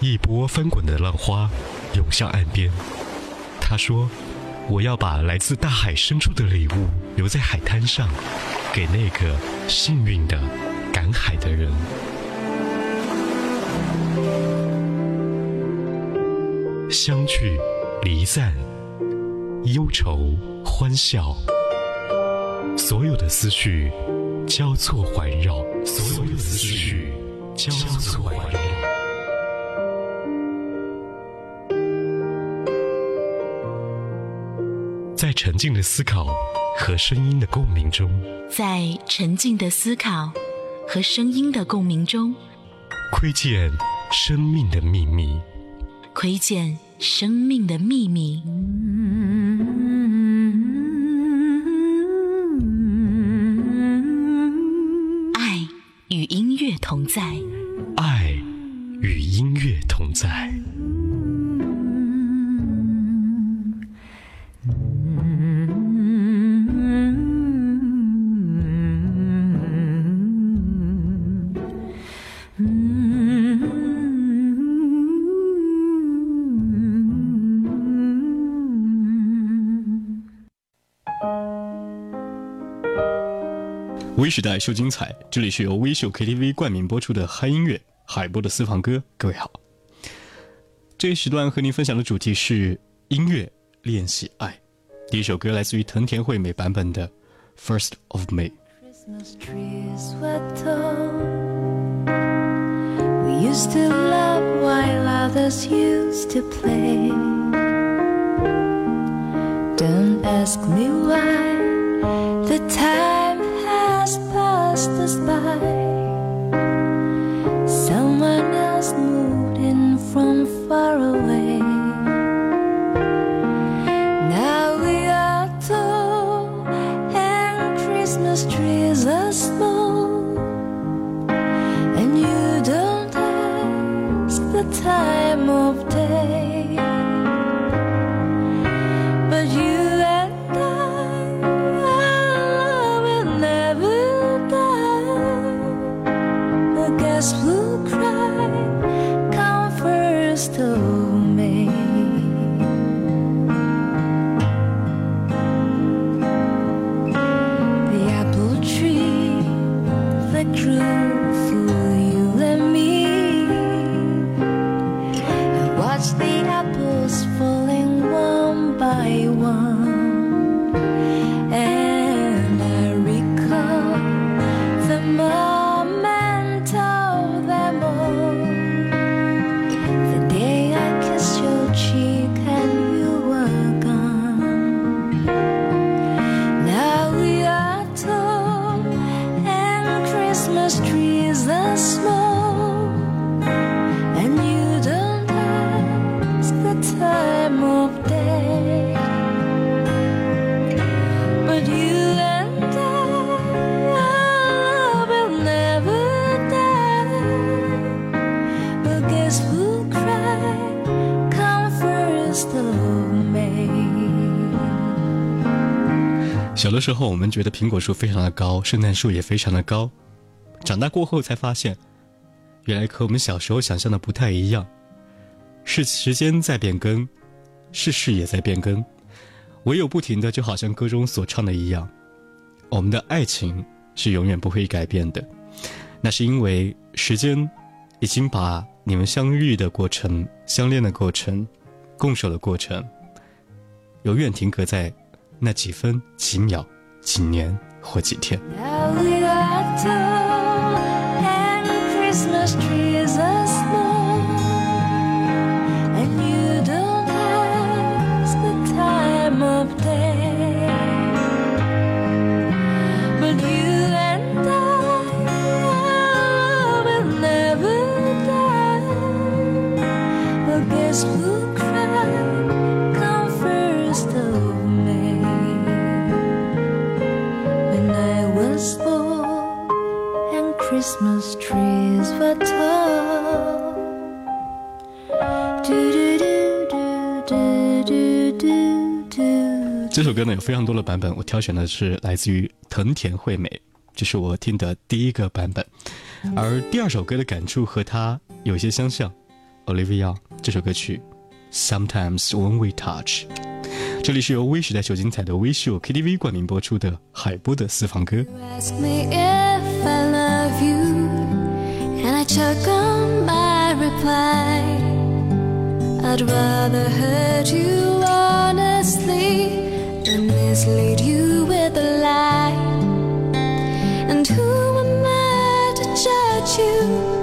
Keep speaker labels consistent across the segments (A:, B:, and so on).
A: 一波翻滚的浪花涌向岸边。他说：“我要把来自大海深处的礼物留在海滩上，给那个幸运的赶海的人。”相聚，离散，忧愁，欢笑，所有的思绪交错环绕，所有的思绪交错环绕。静的思考和声音的共鸣中，
B: 在沉静的思考和声音的共鸣中，
A: 窥见生命的秘密。
B: 窥见生命的秘密。爱与音乐同在。
C: 微时代秀精彩，这里是由微秀 KTV 冠名播出的嗨音乐海波的私房歌。各位好，这一时段和您分享的主题是音乐练习爱。第一首歌来自于藤田惠美版本的《First of May》。
D: Don't ask me why us by.
C: 小的时候，我们觉得苹果树非常的高，圣诞树也非常的高。长大过后才发现，原来和我们小时候想象的不太一样。是时间在变更，世事也在变更，唯有不停的，就好像歌中所唱的一样，我们的爱情是永远不会改变的。那是因为时间已经把你们相遇的过程、相恋的过程、共守的过程，永远停格在那几分、几秒、几年或几天。这首歌呢有非常多的版本，我挑选的是来自于藤田惠美，这是我听的第一个版本。而第二首歌的感触和它有些相像
E: ，Olivia 这首歌曲，Sometimes When We Touch。这里是由微时代秀精彩的微秀 KTV 冠名播出的海波的私房歌。
D: I'd rather hurt you honestly mislead you with a lie. And who am I to judge you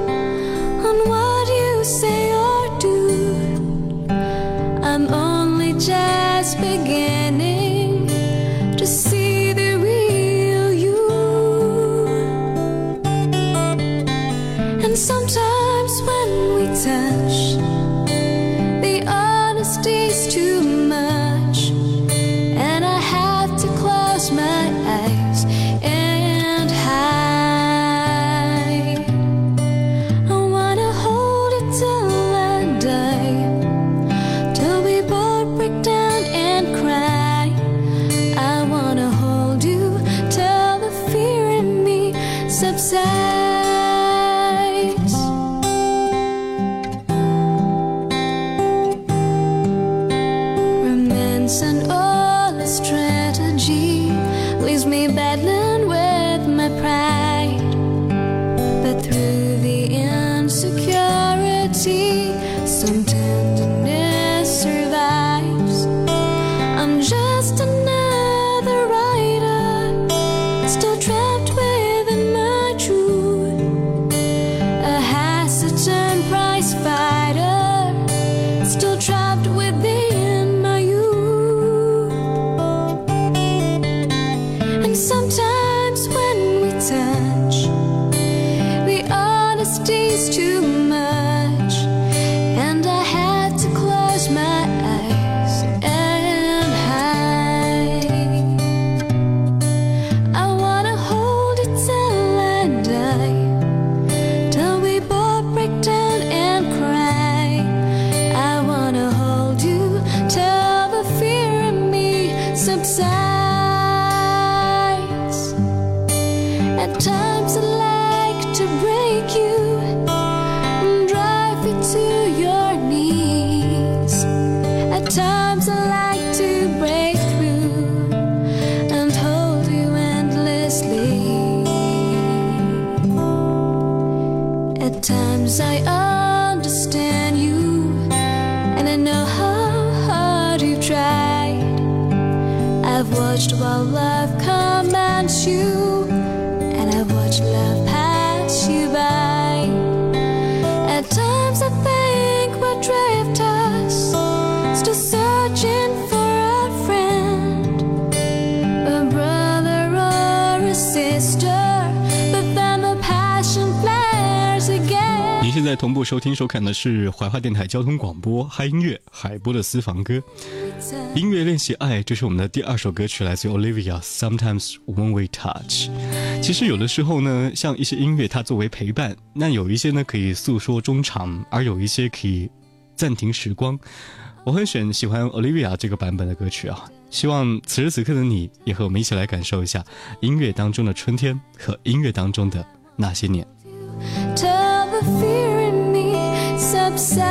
E: said 现在同步收听收看的是怀化电台交通广播嗨音乐海波的私房歌。音乐练习爱，这是我们的第二首歌曲，来自于 Olivia。Sometimes when we touch，其实有的时候呢，像一些音乐它作为陪伴，那有一些呢可以诉说衷肠，而有一些可以暂停时光。我很选喜欢 Olivia 这个版本的歌曲啊，希望此时此刻的你也和我们一起来感受一下音乐当中的春天和音乐当中的那些年。
D: Till the fear in me subsides.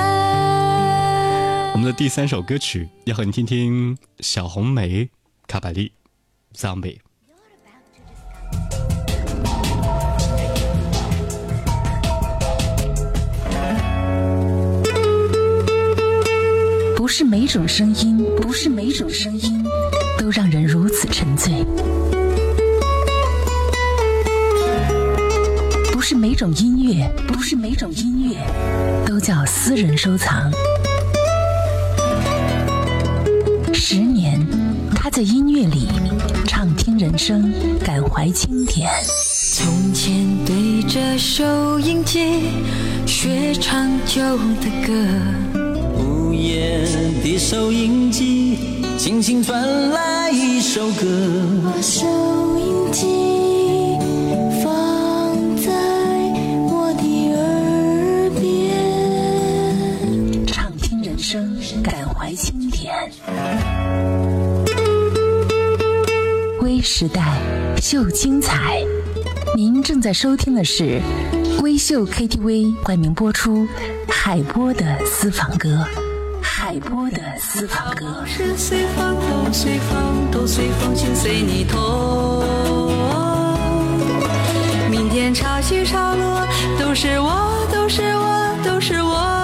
E: 我们的第三首歌曲要和你听听小红莓卡百利 Zombie。
F: 不是每种声音，不是每种声音都让人每种音乐，不是每种音乐都叫私人收藏。十年，他在音乐里畅听人生，感怀经典。
D: 从前对着收音机学唱旧的歌，
G: 午夜的收音机，轻轻传来一首歌。
D: 把收音机
F: 时代，秀精彩。您正在收听的是微秀 KTV 冠名播出海波的私房歌，海波的私房歌。
H: 是随风都随风都随风，请随你痛。明天潮起潮落，都是我，都是我，都是我。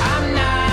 I: I'm not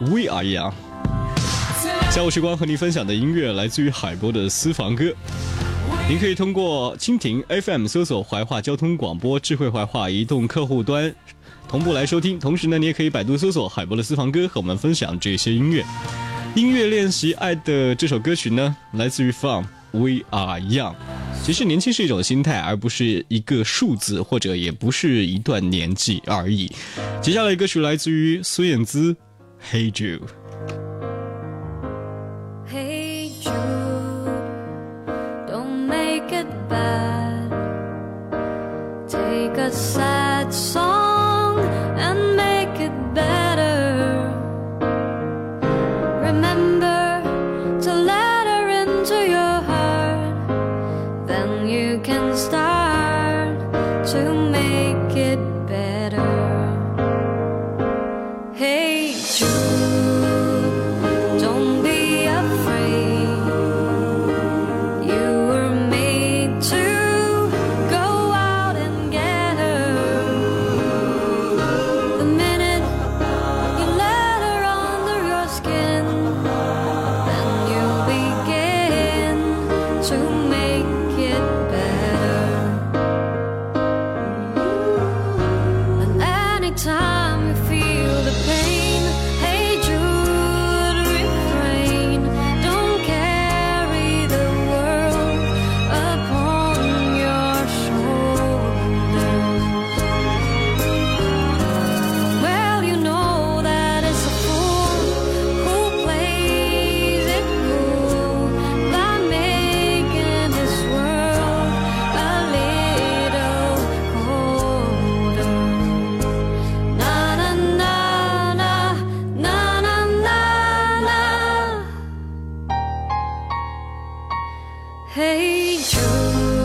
I: We Are Young。
C: 下午时光和您分享的音乐来自于海波的私房歌。您可以通过蜻蜓 FM 搜索“怀化交通广播”智慧怀化移动客户端同步来收听。同时呢，你也可以百度搜索“海波的私房歌”和我们分享这些音乐。音乐练习爱的这首歌曲呢，来自于 Fun We Are Young。其实年轻是一种心态，而不是一个数字，或者也不是一段年纪而已。接下来歌曲来自于孙燕姿，《Hey Jude》。
E: time. Hey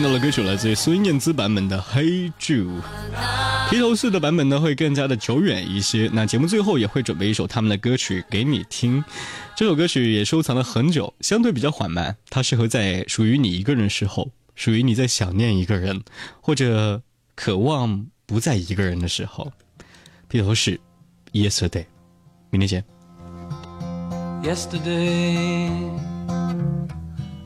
C: 听到了歌曲来自于孙燕姿版本的《Hey Jude》。披头士的版本呢会更加的久远一些。那节目最后也会准备一首他们的歌曲给你听。这首歌曲也收藏了很久，相对比较缓慢，它适合在属于你一个人时候，属于你在想念一个人，或者渴望不再一个人的时候。披头士，Yesterday，明天见。
J: Yesterday